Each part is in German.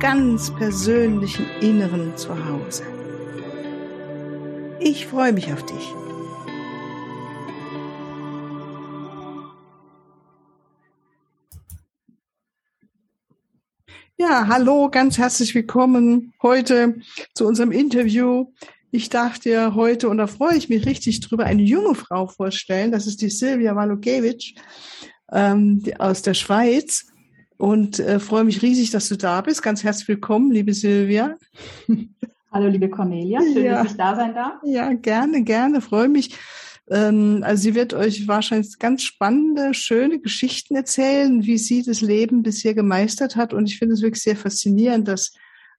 ganz persönlichen Inneren zu Hause. Ich freue mich auf dich. Ja, hallo, ganz herzlich willkommen heute zu unserem Interview. Ich dachte ja heute, und da freue ich mich richtig drüber, eine junge Frau vorstellen. Das ist die Silvia Walukewitsch ähm, aus der Schweiz und äh, freue mich riesig, dass du da bist. Ganz herzlich willkommen, liebe Silvia. Hallo, liebe Cornelia. Schön, ja. dass ich da sein darf. Ja, gerne, gerne. Freue mich. Ähm, also sie wird euch wahrscheinlich ganz spannende, schöne Geschichten erzählen, wie sie das Leben bisher gemeistert hat. Und ich finde es wirklich sehr faszinierend, dass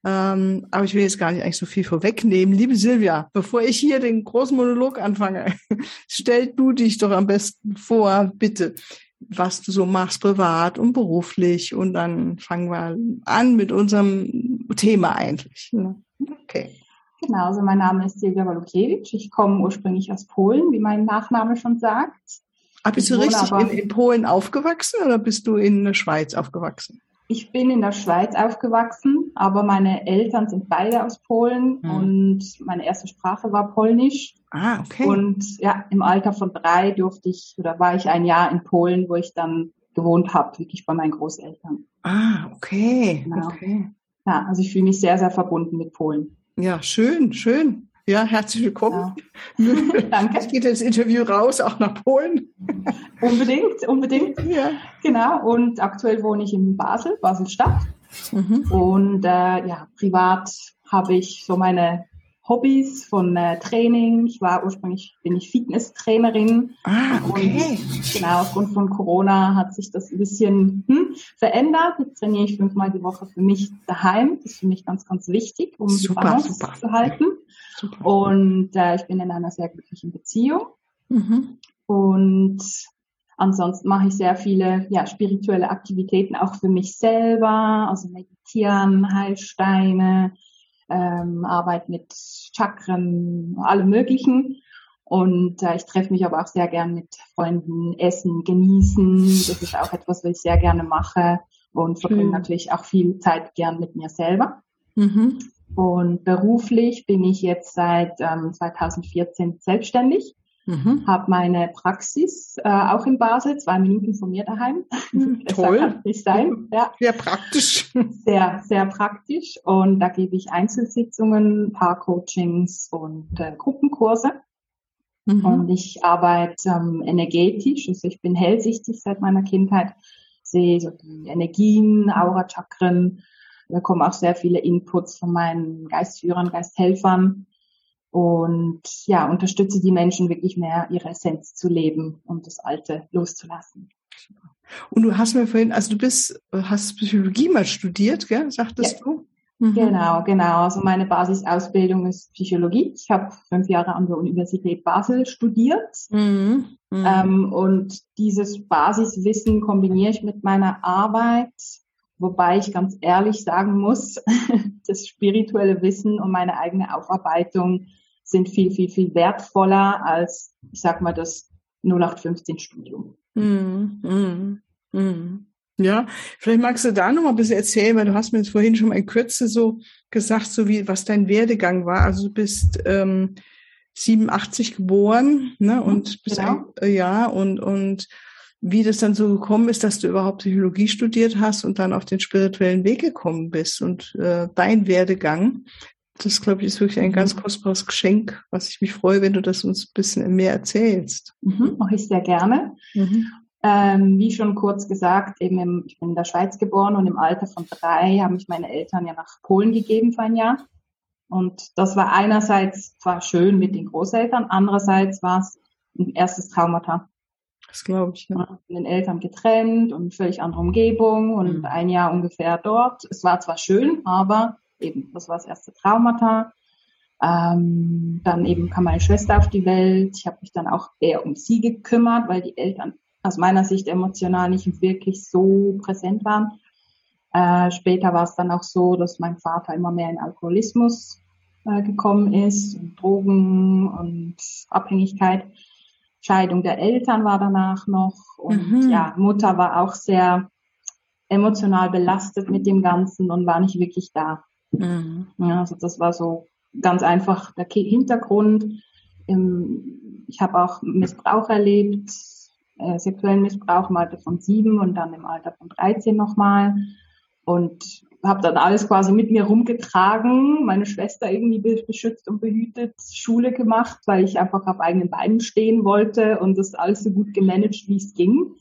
ähm, aber ich will jetzt gar nicht eigentlich so viel vorwegnehmen. Liebe Silvia, bevor ich hier den großen Monolog anfange, stell du dich doch am besten vor, bitte was du so machst, privat und beruflich. Und dann fangen wir an mit unserem Thema eigentlich. Ne? Okay. Genau, also mein Name ist Silvia Walukiewicz. Ich komme ursprünglich aus Polen, wie mein Nachname schon sagt. Ah, bist du richtig in, in, Polen aufgewachsen oder bist du in der Schweiz aufgewachsen? Ich bin in der Schweiz aufgewachsen, aber meine Eltern sind beide aus Polen hm. und meine erste Sprache war Polnisch. Ah, okay. Und ja, im Alter von drei durfte ich oder war ich ein Jahr in Polen, wo ich dann gewohnt habe, wirklich bei meinen Großeltern. Ah, okay. Genau. okay. Ja, also ich fühle mich sehr, sehr verbunden mit Polen. Ja, schön, schön. Ja, herzlich willkommen. Ja. Danke. Es geht das Interview raus, auch nach Polen. Unbedingt, unbedingt. Ja. Genau. Und aktuell wohne ich in Basel, Basel-Stadt. Mhm. Und äh, ja, privat habe ich so meine Hobbys von äh, Training. Ich war ursprünglich, bin ich Fitnesstrainerin. Ah, okay. Und, genau, aufgrund von Corona hat sich das ein bisschen hm, verändert. Jetzt trainiere ich fünfmal die Woche für mich daheim. Das ist für mich ganz, ganz wichtig, um super, die Balance super. zu halten. Super. Und äh, ich bin in einer sehr glücklichen Beziehung. Mhm. Und ansonsten mache ich sehr viele ja, spirituelle Aktivitäten auch für mich selber, also meditieren, Heilsteine, ähm, Arbeit mit Chakren, allem Möglichen. Und äh, ich treffe mich aber auch sehr gern mit Freunden, essen, genießen. Das ist auch etwas, was ich sehr gerne mache und verbringe mhm. natürlich auch viel Zeit gern mit mir selber. Mhm. Und beruflich bin ich jetzt seit ähm, 2014 selbstständig. Mhm. Habe meine Praxis äh, auch in Basel, zwei Minuten von mir daheim. Mhm, toll. Kann nicht sein. Ja. Sehr praktisch. Sehr, sehr praktisch. Und da gebe ich Einzelsitzungen, Paarcoachings und äh, Gruppenkurse. Mhm. Und ich arbeite ähm, energetisch, also ich bin hellsichtig seit meiner Kindheit, sehe so die Energien, Aura-Chakren, da kommen auch sehr viele Inputs von meinen Geistführern, Geisthelfern und ja, unterstütze die Menschen wirklich mehr, ihre Essenz zu leben und das Alte loszulassen. Und du hast mir vorhin, also du bist, hast Psychologie mal studiert, gell? sagtest ja. du? Mhm. Genau, genau. Also meine Basisausbildung ist Psychologie. Ich habe fünf Jahre an der Universität Basel studiert. Mhm. Mhm. Ähm, und dieses Basiswissen kombiniere ich mit meiner Arbeit Wobei ich ganz ehrlich sagen muss, das spirituelle Wissen und meine eigene Aufarbeitung sind viel, viel, viel wertvoller als, ich sag mal, das 0815-Studium. Mm, mm, mm. Ja, vielleicht magst du da noch mal ein bisschen erzählen, weil du hast mir jetzt vorhin schon mal in Kürze so gesagt, so wie was dein Werdegang war. Also du bist ähm, 87 geboren, ne, und bist genau. ein, äh, ja und und wie das dann so gekommen ist, dass du überhaupt Psychologie studiert hast und dann auf den spirituellen Weg gekommen bist und äh, dein Werdegang. Das, glaube ich, ist wirklich ein ganz mhm. kostbares Geschenk, was ich mich freue, wenn du das uns ein bisschen mehr erzählst. Mhm, mache ich sehr gerne. Mhm. Ähm, wie schon kurz gesagt, eben im, ich bin in der Schweiz geboren und im Alter von drei haben mich meine Eltern ja nach Polen gegeben für ein Jahr. Und das war einerseits zwar schön mit den Großeltern, andererseits war es ein erstes Traumata. Das glaube ich, ja. Von den Eltern getrennt und völlig andere Umgebung und mhm. ein Jahr ungefähr dort. Es war zwar schön, aber eben, das war das erste Traumata. Ähm, dann eben kam meine Schwester auf die Welt. Ich habe mich dann auch eher um sie gekümmert, weil die Eltern aus meiner Sicht emotional nicht wirklich so präsent waren. Äh, später war es dann auch so, dass mein Vater immer mehr in Alkoholismus äh, gekommen ist, und Drogen und Abhängigkeit. Scheidung der Eltern war danach noch und mhm. ja, Mutter war auch sehr emotional belastet mit dem Ganzen und war nicht wirklich da. Mhm. Ja, also das war so ganz einfach der Hintergrund. Ich habe auch Missbrauch erlebt, äh, sexuellen Missbrauch im Alter von sieben und dann im Alter von 13 nochmal. Und habe dann alles quasi mit mir rumgetragen, meine Schwester irgendwie beschützt und behütet, Schule gemacht, weil ich einfach auf eigenen Beinen stehen wollte und das alles so gut gemanagt, wie es ging.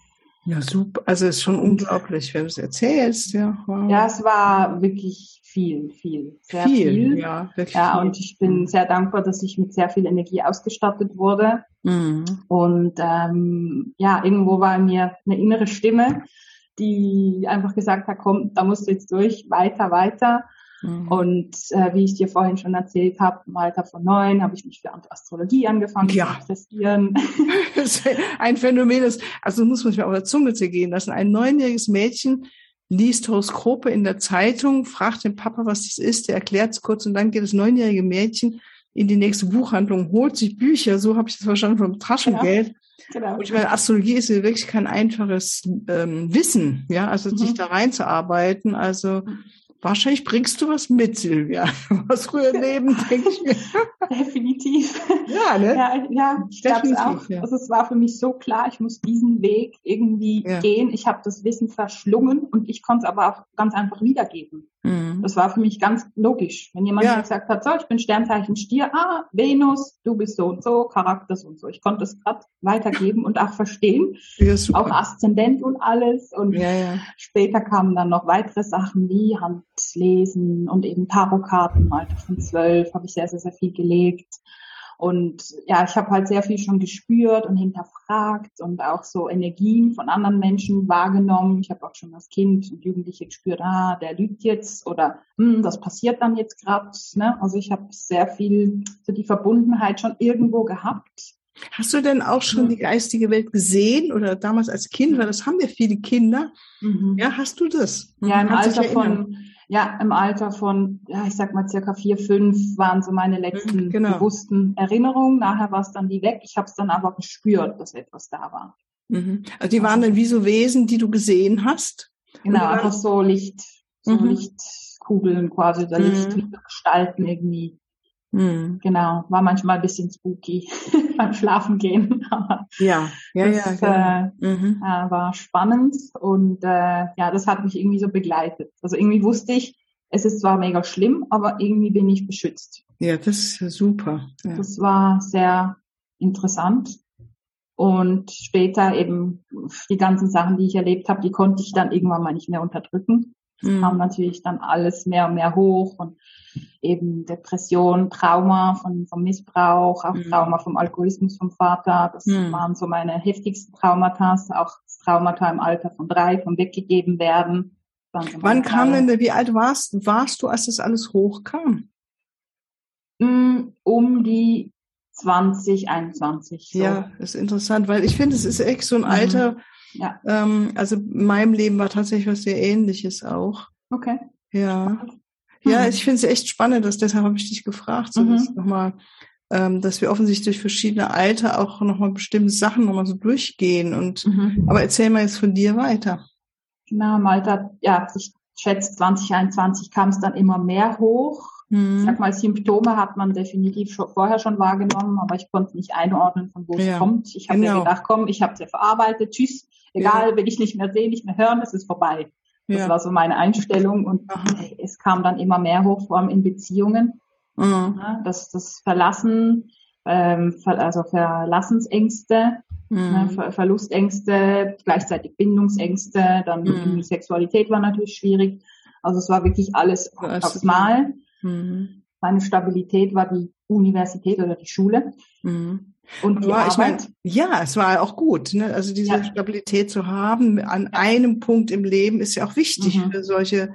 Ja, super. Also es ist schon unglaublich, wenn du es erzählst. Ja, wow. ja, es war wirklich viel, viel, sehr viel. viel. Ja, wirklich ja, und ich bin sehr dankbar, dass ich mit sehr viel Energie ausgestattet wurde. Mhm. Und ähm, ja, irgendwo war in mir eine innere Stimme, die einfach gesagt hat, komm, da musst du jetzt durch, weiter, weiter. Mhm. Und äh, wie ich dir vorhin schon erzählt habe, im Alter von neun habe ich mich für Astrologie angefangen ja. zu interessieren. ein Phänomen ist, also muss man sich mal auf der Zunge zergehen lassen. Ein neunjähriges Mädchen liest Horoskope in der Zeitung, fragt den Papa, was das ist, der erklärt es kurz und dann geht das neunjährige Mädchen in die nächste Buchhandlung, holt sich Bücher, so habe ich das verstanden, vom Taschengeld. Genau. Genau. Und ich meine, Astrologie ist ja wirklich kein einfaches ähm, Wissen, ja, also mhm. sich da reinzuarbeiten. Also. Wahrscheinlich bringst du was mit, Silvia. Was früher Leben, denke ich mir. Definitiv. Ja, ne? Ja, ja ich glaube es auch. Ja. Also es war für mich so klar, ich muss diesen Weg irgendwie ja. gehen. Ich habe das Wissen verschlungen und ich konnte es aber auch ganz einfach wiedergeben. Mhm. Das war für mich ganz logisch. Wenn jemand ja. gesagt hat, so, ich bin Sternzeichen Stier, ah, Venus, du bist so und so, Charakter so und so. Ich konnte es gerade weitergeben und auch verstehen. Ja, auch Aszendent und alles. Und ja, später kamen dann noch weitere Sachen wie Handlesen und eben Tarotkarten im Alter von zwölf habe ich sehr, sehr, sehr viel gelegt. Und ja, ich habe halt sehr viel schon gespürt und hinterfragt und auch so Energien von anderen Menschen wahrgenommen. Ich habe auch schon als Kind und Jugendliche gespürt, ah, der lügt jetzt oder hm, das passiert dann jetzt gerade. Ne? Also ich habe sehr viel so die Verbundenheit schon irgendwo gehabt. Hast du denn auch schon die geistige Welt gesehen oder damals als Kind, weil das haben ja viele Kinder. Mhm. Ja, hast du das? Ja, im Alter von ja, im Alter von, ja, ich sag mal circa vier, fünf waren so meine letzten mhm, genau. bewussten Erinnerungen. Nachher war es dann die weg. Ich habe es dann aber gespürt, dass etwas da war. Mhm. Also die waren dann wie so Wesen, die du gesehen hast? Genau, einfach so Licht, so mhm. Lichtkugeln quasi, oder mhm. Lichtgestalten irgendwie. Mhm. Genau, war manchmal ein bisschen spooky beim Schlafen gehen. ja, ja, das, ja. Genau. Äh, mhm. äh, war spannend und äh, ja, das hat mich irgendwie so begleitet. Also irgendwie wusste ich, es ist zwar mega schlimm, aber irgendwie bin ich beschützt. Ja, das ist super. Ja. Das war sehr interessant. Und später eben die ganzen Sachen, die ich erlebt habe, die konnte ich dann irgendwann mal nicht mehr unterdrücken. Es mhm. kam natürlich dann alles mehr und mehr hoch und eben Depression, Trauma von, vom Missbrauch, auch mhm. Trauma vom Alkoholismus vom Vater. Das mhm. waren so meine heftigsten Traumata, auch Traumata im Alter von drei, vom weggegeben werden. So Wann kam denn, wie alt warst, warst du, als das alles hochkam? Mm, um die 2021. So. Ja, ist interessant, weil ich finde, es ist echt so ein mhm. Alter, ja. Ähm, also in meinem Leben war tatsächlich was sehr ähnliches auch. Okay. Ja. Ja, mhm. ich finde es echt spannend, dass deshalb habe ich dich gefragt, so mhm. nochmal, ähm, dass wir offensichtlich durch verschiedene Alter auch nochmal bestimmte Sachen nochmal so durchgehen. Und mhm. aber erzähl mal jetzt von dir weiter. Genau, im Alter, ja, ich schätze 2021 kam es dann immer mehr hoch. Mhm. Ich sag mal, Symptome hat man definitiv schon, vorher schon wahrgenommen, aber ich konnte nicht einordnen, von wo ja. es kommt. Ich habe genau. ja gedacht, komm, ich habe es ja verarbeitet, tschüss, egal, will ich nicht mehr sehen, nicht mehr hören, es ist vorbei. Das ja. war so meine Einstellung und Aha. es kam dann immer mehr hoch, vor allem in Beziehungen. Mhm. Ja, das, das Verlassen, ähm, also Verlassensängste, mhm. ne, Ver Verlustängste, gleichzeitig Bindungsängste, dann mhm. die Sexualität war natürlich schwierig. Also es war wirklich alles aufs Mal. Mhm. Meine Stabilität war die Universität oder die Schule. Mhm. Und die Arbeit. Ich mein, ja, es war auch gut. Ne? Also diese ja. Stabilität zu haben an einem Punkt im Leben ist ja auch wichtig mhm. für solche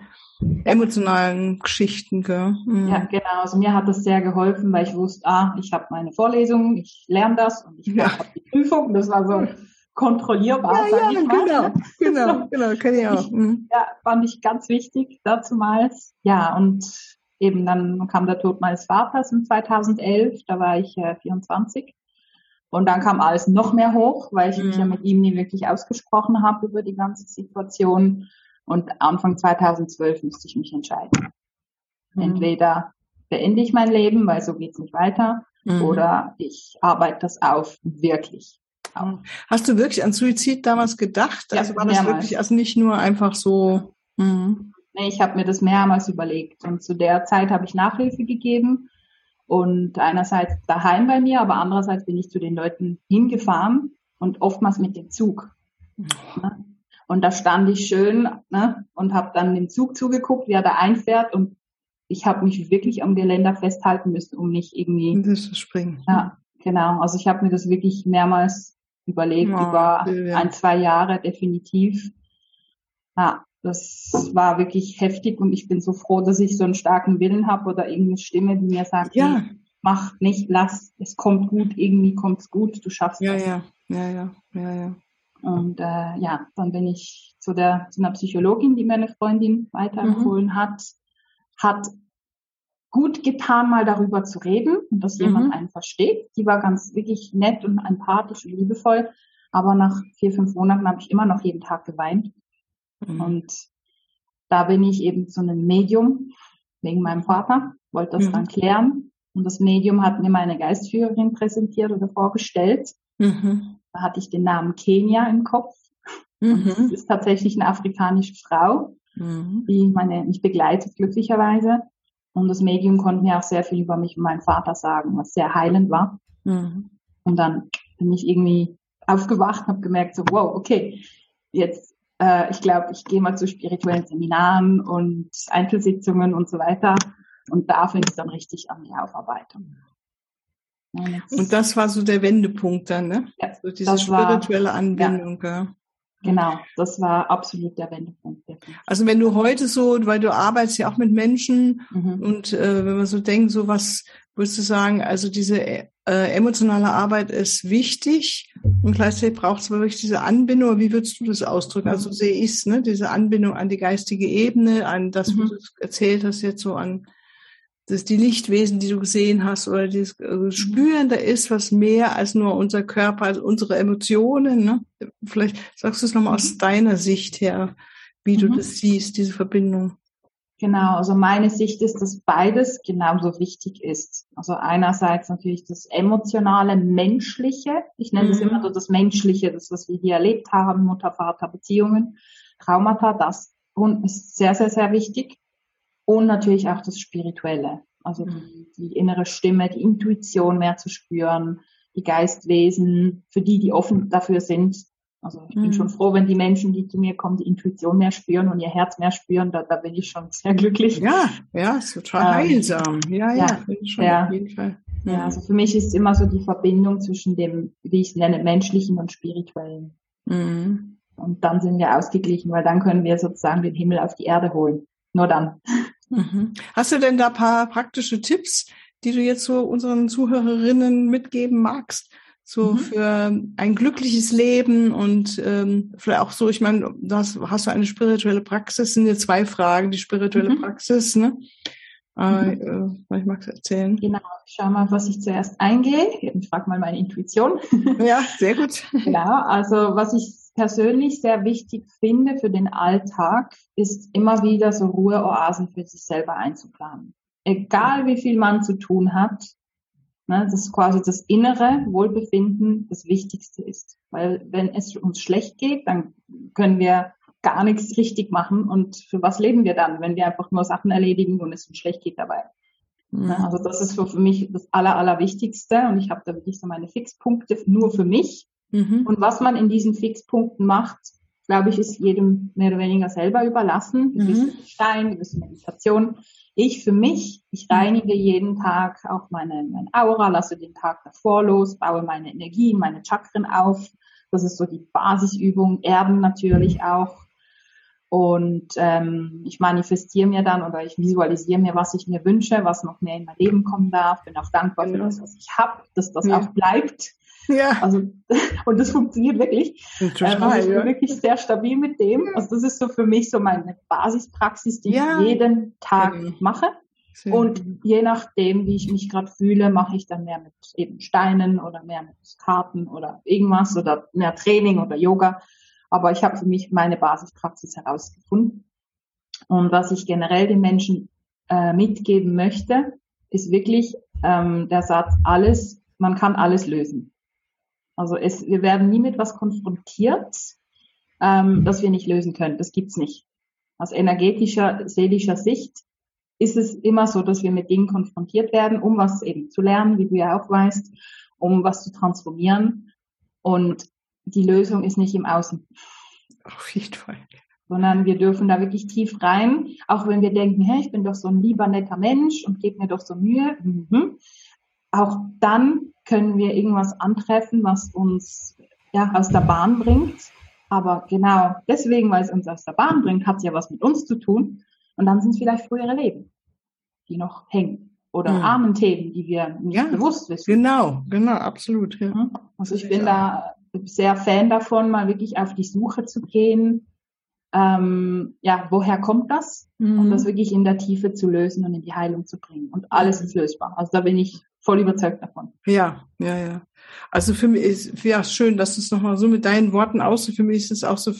emotionalen Geschichten. Gell? Mhm. Ja, genau. Also mir hat das sehr geholfen, weil ich wusste, ah, ich habe meine Vorlesung, ich lerne das und ich ja. habe die Prüfung. Das war so kontrollierbar. Ja, ja, genau, genau, genau, kann ich auch. Mhm. Ja, fand ich ganz wichtig dazumals. Ja, und eben dann kam der Tod meines Vaters in 2011, da war ich äh, 24. Und dann kam alles noch mehr hoch, weil ich mhm. mich ja mhm. mit ihm nie wirklich ausgesprochen habe über die ganze Situation. Und Anfang 2012 musste ich mich entscheiden. Mhm. Entweder beende ich mein Leben, weil so geht's nicht weiter, mhm. oder ich arbeite das auf, wirklich. Auf. Hast du wirklich an Suizid damals gedacht? Ja, also war das mehrmals. wirklich also nicht nur einfach so? Mhm. Nee, ich habe mir das mehrmals überlegt. Und zu der Zeit habe ich Nachhilfe gegeben. Und einerseits daheim bei mir, aber andererseits bin ich zu den Leuten hingefahren und oftmals mit dem Zug. Mhm. Und da stand ich schön ne, und habe dann dem Zug zugeguckt, wie er da einfährt. Und ich habe mich wirklich am Geländer festhalten müssen, um nicht irgendwie zu springen. Ja, genau. Also ich habe mir das wirklich mehrmals überlegt, oh, über ja. ein, zwei Jahre definitiv. Ja, das war wirklich heftig und ich bin so froh, dass ich so einen starken Willen habe oder irgendeine Stimme, die mir sagt, ja. Hey, mach nicht, lass, es kommt gut, irgendwie kommt's gut, du schaffst ja, das. Ja, ja, ja, ja, ja. Und äh, ja, dann bin ich zu der zu einer Psychologin, die meine Freundin weiterempfohlen mhm. hat, hat gut getan, mal darüber zu reden und dass mhm. jemand einen versteht. Die war ganz wirklich nett und empathisch und liebevoll. Aber nach vier, fünf Monaten habe ich immer noch jeden Tag geweint. Mhm. Und da bin ich eben zu einem Medium wegen meinem Vater, wollte das mhm. dann klären. Und das Medium hat mir meine Geistführerin präsentiert oder vorgestellt. Mhm. Da hatte ich den Namen Kenia im Kopf. Mhm. das ist tatsächlich eine afrikanische Frau, mhm. die meine, mich begleitet glücklicherweise. Und das Medium konnte mir auch sehr viel über mich und meinen Vater sagen, was sehr heilend war. Mhm. Und dann bin ich irgendwie aufgewacht und habe gemerkt, so, wow, okay, jetzt, äh, ich glaube, ich gehe mal zu spirituellen Seminaren und Einzelsitzungen und so weiter. Und da fing es dann richtig an, die Aufarbeitung. Und das war so der Wendepunkt dann, ne? Ja, so diese spirituelle war, Anbindung. Ja. Genau, das war absolut der Wendepunkt. Also wenn du heute so, weil du arbeitest ja auch mit Menschen mhm. und äh, wenn man so denkt, so was würdest du sagen, also diese äh, emotionale Arbeit ist wichtig und gleichzeitig braucht es wirklich diese Anbindung. Wie würdest du das ausdrücken? Also sehe ich es, ne? diese Anbindung an die geistige Ebene, an das, mhm. was du erzählt hast jetzt so an dass die Lichtwesen, die du gesehen hast, oder dieses also Spüren, da ist was mehr als nur unser Körper, als unsere Emotionen. Ne? Vielleicht sagst du es nochmal aus deiner Sicht her, wie du mhm. das siehst, diese Verbindung. Genau, also meine Sicht ist, dass beides genauso wichtig ist. Also einerseits natürlich das emotionale, menschliche. Ich nenne es mhm. immer so das Menschliche, das, was wir hier erlebt haben, Mutter-Vater-Beziehungen, Traumata, das ist sehr, sehr, sehr wichtig. Und natürlich auch das Spirituelle, also die, mhm. die innere Stimme, die Intuition mehr zu spüren, die Geistwesen, für die, die offen dafür sind. Also ich bin mhm. schon froh, wenn die Menschen, die zu mir kommen, die Intuition mehr spüren und ihr Herz mehr spüren. Da, da bin ich schon sehr glücklich. Ja, ja, ist total ähm, heilsam. Ja, ja, ja, schon ja. auf jeden Fall. Mhm. Ja, also für mich ist immer so die Verbindung zwischen dem, wie ich es nenne, menschlichen und spirituellen. Mhm. Und dann sind wir ausgeglichen, weil dann können wir sozusagen den Himmel auf die Erde holen. Nur dann. Mhm. Hast du denn da paar praktische Tipps, die du jetzt so unseren Zuhörerinnen mitgeben magst? So mhm. für ein glückliches Leben und ähm, vielleicht auch so, ich meine, das hast du eine spirituelle Praxis, sind ja zwei Fragen, die spirituelle mhm. Praxis, ne? Äh, mhm. äh, ich mag es erzählen. Genau, schau mal, was ich zuerst eingehe. Ich frage mal meine Intuition. Ja, sehr gut. genau, also was ich persönlich sehr wichtig finde für den Alltag, ist immer wieder so Ruheoasen für sich selber einzuplanen. Egal wie viel man zu tun hat, ne, das ist quasi das innere Wohlbefinden das Wichtigste ist. Weil wenn es uns schlecht geht, dann können wir gar nichts richtig machen. Und für was leben wir dann, wenn wir einfach nur Sachen erledigen und es uns schlecht geht dabei? Mhm. Ne, also das ist für mich das Aller, Allerwichtigste. Und ich habe da wirklich so meine Fixpunkte nur für mich. Mhm. Und was man in diesen Fixpunkten macht, glaube ich, ist jedem mehr oder weniger selber überlassen. Ein bisschen mhm. Stein, ein bisschen Meditation. Ich für mich, ich reinige jeden Tag auch meine, meine Aura, lasse den Tag davor los, baue meine Energie, meine Chakren auf. Das ist so die Basisübung. Erden natürlich auch. Und ähm, ich manifestiere mir dann oder ich visualisiere mir, was ich mir wünsche, was noch mehr in mein Leben kommen darf. Bin auch dankbar für das, was ich habe, dass das ja. auch bleibt. Ja. Also, und das funktioniert wirklich. Total, ähm, also ich bin ja. wirklich sehr stabil mit dem. Also das ist so für mich so meine Basispraxis, die ja. ich jeden Tag okay. mache. Sehr und je nachdem, wie ich mich gerade fühle, mache ich dann mehr mit eben Steinen oder mehr mit Karten oder irgendwas oder mehr Training oder Yoga. Aber ich habe für mich meine Basispraxis herausgefunden. Und was ich generell den Menschen äh, mitgeben möchte, ist wirklich ähm, der Satz, alles, man kann alles lösen. Also es, wir werden nie mit was konfrontiert, ähm, das wir nicht lösen können. Das gibt's nicht. Aus energetischer, seelischer Sicht ist es immer so, dass wir mit Dingen konfrontiert werden, um was eben zu lernen, wie du ja auch weißt, um was zu transformieren. Und die Lösung ist nicht im Außen. Auf jeden Fall. Sondern wir dürfen da wirklich tief rein, auch wenn wir denken, hey, ich bin doch so ein lieber, netter Mensch und gebe mir doch so Mühe. Mhm. Auch dann können wir irgendwas antreffen, was uns ja aus der Bahn bringt. Aber genau deswegen, weil es uns aus der Bahn bringt, hat es ja was mit uns zu tun. Und dann sind es vielleicht frühere Leben, die noch hängen. Oder mhm. armen Themen, die wir nicht ja, bewusst wissen. Genau, genau, absolut. Ja. Mhm. Also ich bin da sehr Fan davon, mal wirklich auf die Suche zu gehen. Ähm, ja, woher kommt das? Mhm. Und das wirklich in der Tiefe zu lösen und in die Heilung zu bringen. Und alles ist lösbar. Also da bin ich voll überzeugt davon. Ja, ja, ja. Also für mich ist ja schön, dass du es nochmal so mit deinen Worten aus. Für mich ist es auch so,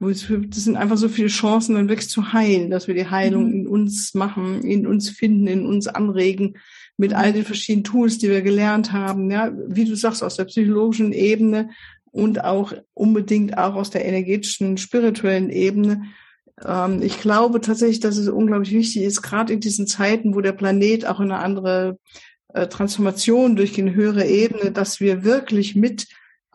das sind einfach so viele Chancen, dann wirklich zu heilen, dass wir die Heilung mhm. in uns machen, in uns finden, in uns anregen, mit all den verschiedenen Tools, die wir gelernt haben. Ja, wie du sagst, aus der psychologischen Ebene und auch unbedingt auch aus der energetischen, spirituellen Ebene. Ähm, ich glaube tatsächlich, dass es unglaublich wichtig ist, gerade in diesen Zeiten, wo der Planet auch in eine andere äh, Transformation durch eine höhere Ebene, dass wir wirklich mit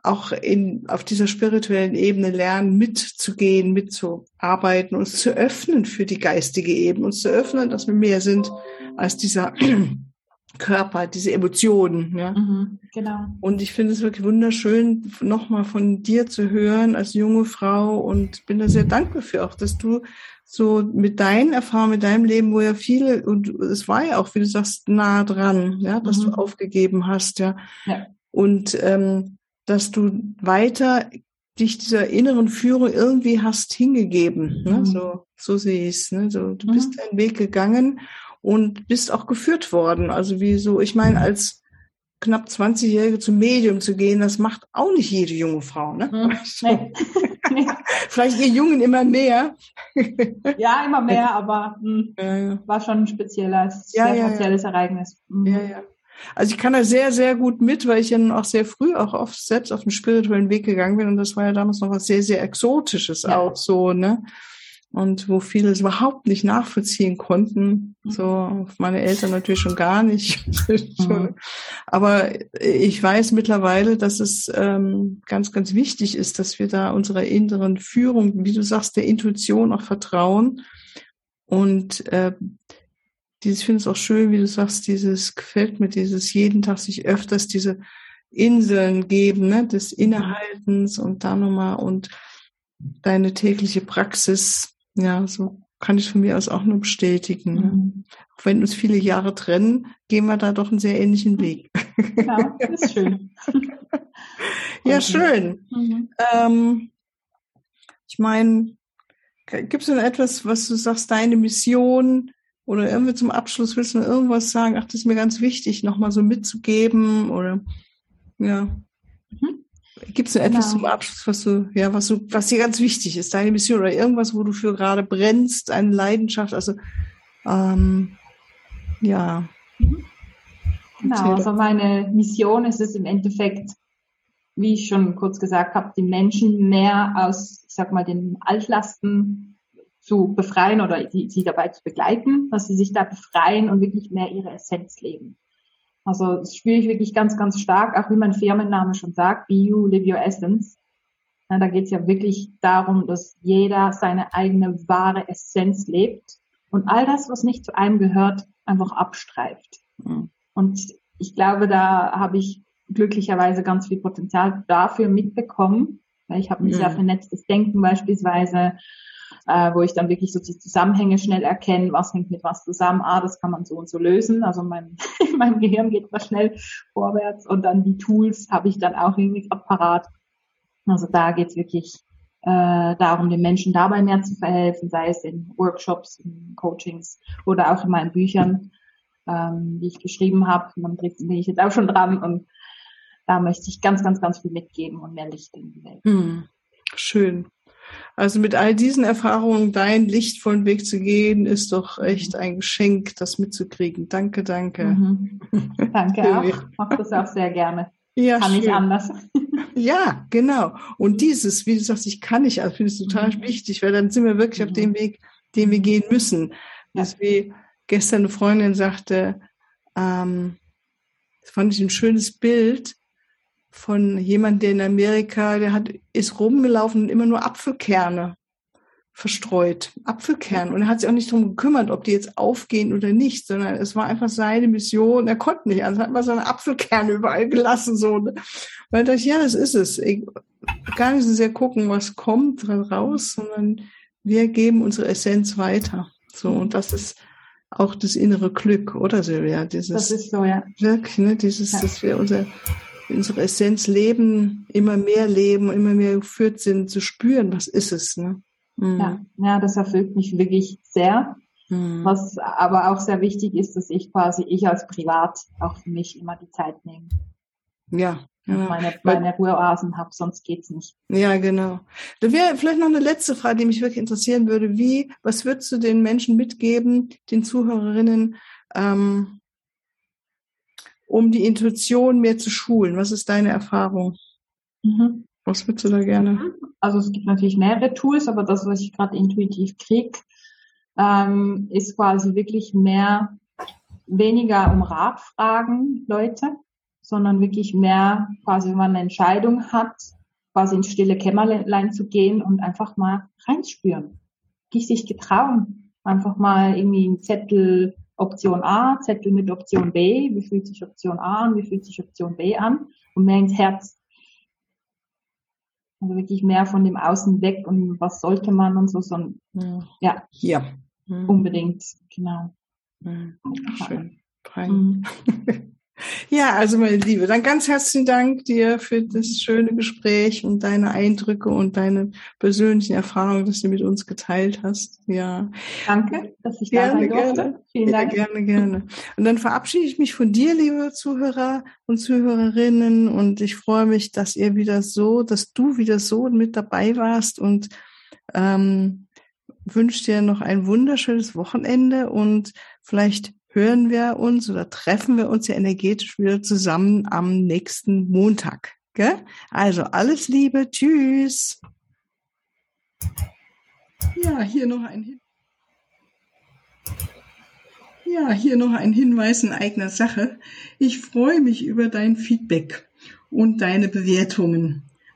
auch in, auf dieser spirituellen Ebene lernen, mitzugehen, mitzuarbeiten, uns zu öffnen für die geistige Ebene, uns zu öffnen, dass wir mehr sind als dieser Körper, diese Emotionen. Ja? Mhm, genau. Und ich finde es wirklich wunderschön, nochmal von dir zu hören als junge Frau und bin da sehr dankbar für auch, dass du so mit deinen Erfahrungen, mit deinem Leben, wo ja viele, und es war ja auch, wie du sagst, nah dran, ja, dass mhm. du aufgegeben hast, ja. ja. Und ähm, dass du weiter dich dieser inneren Führung irgendwie hast hingegeben. Ne? Mhm. So, so sehe ich es. Ne? So, du mhm. bist deinen Weg gegangen und bist auch geführt worden. Also wie so, ich meine, als knapp 20-Jährige zum Medium zu gehen, das macht auch nicht jede junge Frau. Ne? Hm, nee. Vielleicht ihr Jungen immer mehr. ja, immer mehr, aber mh, hm, ja, ja. war schon ein spezielles, ja, sehr spezielles Ereignis. Mhm. Ja, ja. Also ich kann da sehr, sehr gut mit, weil ich ja auch sehr früh auch oft selbst auf den spirituellen Weg gegangen bin und das war ja damals noch was sehr, sehr Exotisches auch so, ne? Und wo viele es überhaupt nicht nachvollziehen konnten. Mhm. So meine Eltern natürlich schon gar nicht. Mhm. Aber ich weiß mittlerweile, dass es ähm, ganz, ganz wichtig ist, dass wir da unserer inneren Führung, wie du sagst, der Intuition auch vertrauen. Und äh, dieses, ich finde es auch schön, wie du sagst, dieses gefällt mir, dieses jeden Tag sich öfters diese Inseln geben, ne, des Innehaltens und da nochmal und deine tägliche Praxis ja, so kann ich von mir aus auch nur bestätigen. Mhm. Auch wenn uns viele Jahre trennen, gehen wir da doch einen sehr ähnlichen Weg. Ja, ist schön. ja, schön. Mhm. Ähm, ich meine, gibt es denn etwas, was du sagst, deine Mission oder irgendwie zum Abschluss willst du noch irgendwas sagen? Ach, das ist mir ganz wichtig, nochmal so mitzugeben oder ja. Mhm. Gibt es etwas genau. zum Abschluss, was du, ja, was du, was dir ganz wichtig ist, deine Mission oder irgendwas, wo du für gerade brennst, eine Leidenschaft, also ähm, ja. Mhm. Genau, also meine Mission ist es im Endeffekt, wie ich schon kurz gesagt habe, die Menschen mehr aus, ich sag mal, den Altlasten zu befreien oder sie dabei zu begleiten, dass sie sich da befreien und wirklich mehr ihre Essenz leben. Also das spüre ich wirklich ganz, ganz stark, auch wie mein Firmenname schon sagt, Be You, Live Your Essence. Ja, da geht es ja wirklich darum, dass jeder seine eigene wahre Essenz lebt und all das, was nicht zu einem gehört, einfach abstreift. Mhm. Und ich glaube, da habe ich glücklicherweise ganz viel Potenzial dafür mitbekommen. Weil ich habe mich mhm. sehr vernetztes Denken beispielsweise äh, wo ich dann wirklich so die Zusammenhänge schnell erkenne, was hängt mit was zusammen. Ah, das kann man so und so lösen. Also mein, mein Gehirn geht da schnell vorwärts und dann die Tools habe ich dann auch irgendwie parat. Also da geht's wirklich äh, darum, den Menschen dabei mehr zu verhelfen, sei es in Workshops, in Coachings oder auch in meinen Büchern, ähm, die ich geschrieben habe. Dann bin ich jetzt auch schon dran und da möchte ich ganz, ganz, ganz viel mitgeben und mehr Licht in die Welt. Hm, schön. Also mit all diesen Erfahrungen deinen lichtvollen Weg zu gehen, ist doch echt ein Geschenk, das mitzukriegen. Danke, danke. Mhm. Danke auch. Ich mache das auch sehr gerne. Ja, kann schön. nicht anders. Ja, genau. Und dieses, wie du sagst, ich kann nicht, also finde ich total mhm. wichtig, weil dann sind wir wirklich mhm. auf dem Weg, den wir gehen müssen. Dass wie gestern eine Freundin sagte, ähm, das fand ich ein schönes Bild, von jemand, der in Amerika, der hat, ist rumgelaufen und immer nur Apfelkerne verstreut. Apfelkerne. Und er hat sich auch nicht darum gekümmert, ob die jetzt aufgehen oder nicht, sondern es war einfach seine Mission. Er konnte nicht. Also hat man seine Apfelkerne überall gelassen, so. Ne? Weil da ich, ja, das ist es. Ich, gar nicht so sehr gucken, was kommt raus, sondern wir geben unsere Essenz weiter. So. Und das ist auch das innere Glück, oder Silvia? Dieses, das ist so, ja. Wirklich, ne? Dieses, ja. dass wir unser, unsere Essenz leben, immer mehr leben, immer mehr geführt sind, zu spüren, was ist es, ne? Mhm. Ja, ja, das erfüllt mich wirklich sehr. Mhm. Was aber auch sehr wichtig ist, dass ich quasi, ich als Privat auch für mich immer die Zeit nehme. Ja. Ja. Meine, meine Ruheoasen habe, sonst geht's nicht. Ja, genau. Da wäre vielleicht noch eine letzte Frage, die mich wirklich interessieren würde. Wie, was würdest du den Menschen mitgeben, den Zuhörerinnen, ähm, um die Intuition mehr zu schulen? Was ist deine Erfahrung? Mhm. Was würdest du da gerne? Also es gibt natürlich mehrere Tools, aber das, was ich gerade intuitiv kriege, ähm, ist quasi wirklich mehr, weniger um Rat fragen, Leute, sondern wirklich mehr quasi, wenn man eine Entscheidung hat, quasi ins stille Kämmerlein zu gehen und einfach mal reinspüren. Dich sich getrauen. Einfach mal irgendwie einen Zettel Option A, Zettel mit Option B, wie fühlt sich Option A an, wie fühlt sich Option B an und mehr ins Herz. Also wirklich mehr von dem Außen weg und was sollte man und so, sondern ja, ja. Mhm. unbedingt, genau. Mhm. Schön. Mhm. Ja, also meine Liebe, dann ganz herzlichen Dank dir für das schöne Gespräch und deine Eindrücke und deine persönlichen Erfahrungen, dass du mit uns geteilt hast. Ja. Danke, dass ich da sein durfte. Gerne. Vielen ja, Dank. Gerne, gerne. Und dann verabschiede ich mich von dir, liebe Zuhörer und Zuhörerinnen, und ich freue mich, dass ihr wieder so, dass du wieder so mit dabei warst und ähm, wünsche dir noch ein wunderschönes Wochenende und vielleicht hören wir uns oder treffen wir uns ja energetisch wieder zusammen am nächsten Montag. Gell? Also alles Liebe, tschüss. Ja, hier noch ein Hin ja, hier noch ein Hinweis in eigener Sache. Ich freue mich über dein Feedback und deine Bewertungen